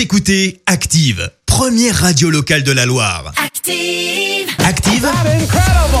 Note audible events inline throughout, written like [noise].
Vous écoutez Active, première radio locale de la Loire. Active. Active,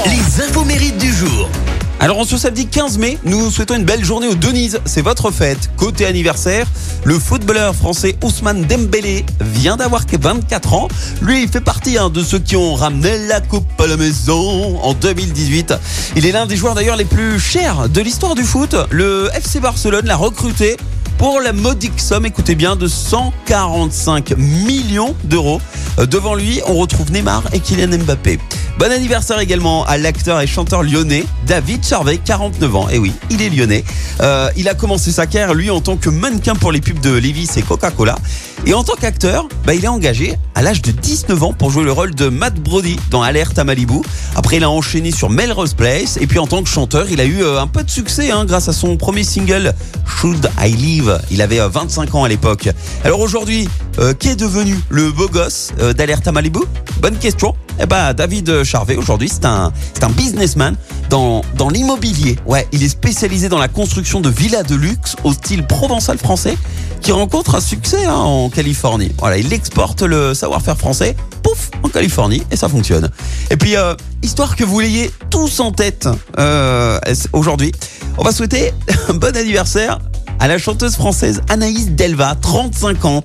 les infos mérites du jour. Alors en ce samedi 15 mai, nous souhaitons une belle journée aux Denise. C'est votre fête. Côté anniversaire, le footballeur français Ousmane Dembélé vient d'avoir que 24 ans. Lui, il fait partie hein, de ceux qui ont ramené la coupe à la maison en 2018. Il est l'un des joueurs d'ailleurs les plus chers de l'histoire du foot. Le FC Barcelone l'a recruté pour la modique somme, écoutez bien, de 145 millions d'euros. Euh, Devant lui, on retrouve Neymar et Kylian Mbappé. Bon anniversaire également à l'acteur et chanteur lyonnais David Charvet, 49 ans. Et oui, il est lyonnais. Euh, il a commencé sa carrière, lui, en tant que mannequin pour les pubs de Levi's et Coca-Cola. Et en tant qu'acteur, bah, il est engagé à l'âge de 19 ans pour jouer le rôle de Matt Brody dans Alerte à Malibu. Après, il a enchaîné sur Melrose Place. Et puis, en tant que chanteur, il a eu euh, un peu de succès hein, grâce à son premier single, Should I Live. Il avait euh, 25 ans à l'époque. Alors aujourd'hui, euh, qui est devenu le beau gosse euh, d'Alerte à Malibu? Bonne question. Eh ben, David Charvet, aujourd'hui, c'est un, c'est un businessman dans, dans l'immobilier. Ouais, il est spécialisé dans la construction de villas de luxe au style provençal français qui rencontre un succès hein, en Californie. Voilà, il exporte le savoir-faire français, pouf, en Californie, et ça fonctionne. Et puis, euh, histoire que vous l'ayez tous en tête euh, aujourd'hui, on va souhaiter [laughs] un bon anniversaire à la chanteuse française Anaïs Delva, 35 ans.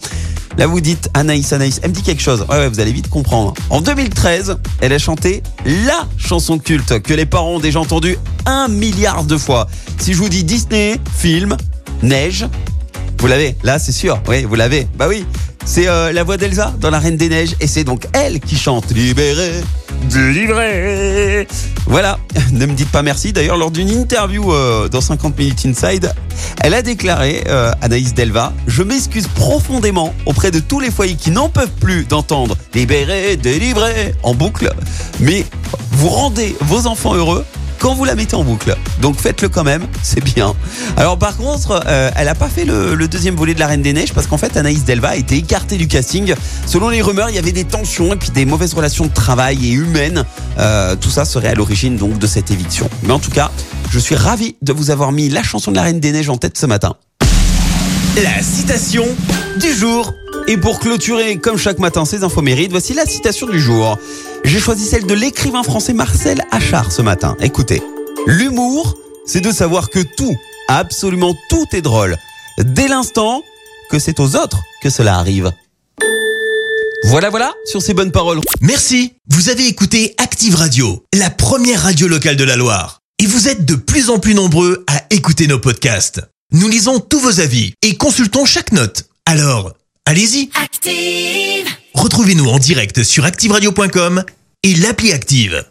Là, vous dites Anaïs, Anaïs, elle me dit quelque chose. Ouais, ouais, vous allez vite comprendre. En 2013, elle a chanté la chanson culte que les parents ont déjà entendue un milliard de fois. Si je vous dis Disney, film, neige, vous l'avez, là c'est sûr, oui, vous l'avez. Bah oui, c'est euh, la voix d'Elsa dans La Reine des Neiges et c'est donc elle qui chante Libéré, délivré. Voilà, [laughs] ne me dites pas merci. D'ailleurs, lors d'une interview euh, dans 50 Minutes Inside, elle a déclaré, euh, Anaïs Delva, je m'excuse profondément auprès de tous les foyers qui n'en peuvent plus d'entendre Libéré, délivré en boucle, mais vous rendez vos enfants heureux quand vous la mettez en boucle. Donc faites-le quand même, c'est bien. Alors par contre, euh, elle a pas fait le, le deuxième volet de la Reine des Neiges parce qu'en fait Anaïs Delva a été écartée du casting. Selon les rumeurs, il y avait des tensions et puis des mauvaises relations de travail et humaines. Euh, tout ça serait à l'origine donc de cette éviction. Mais en tout cas, je suis ravi de vous avoir mis la chanson de la Reine des Neiges en tête ce matin. La citation du jour. Et pour clôturer, comme chaque matin, ces infos mérites, voici la citation du jour. J'ai choisi celle de l'écrivain français Marcel Achard ce matin. Écoutez. L'humour, c'est de savoir que tout, absolument tout est drôle. Dès l'instant que c'est aux autres que cela arrive. Voilà, voilà, sur ces bonnes paroles. Merci. Vous avez écouté Active Radio, la première radio locale de la Loire. Et vous êtes de plus en plus nombreux à écouter nos podcasts. Nous lisons tous vos avis et consultons chaque note. Alors, allez-y. Active. Retrouvez-nous en direct sur activeradio.com et l'appli Active.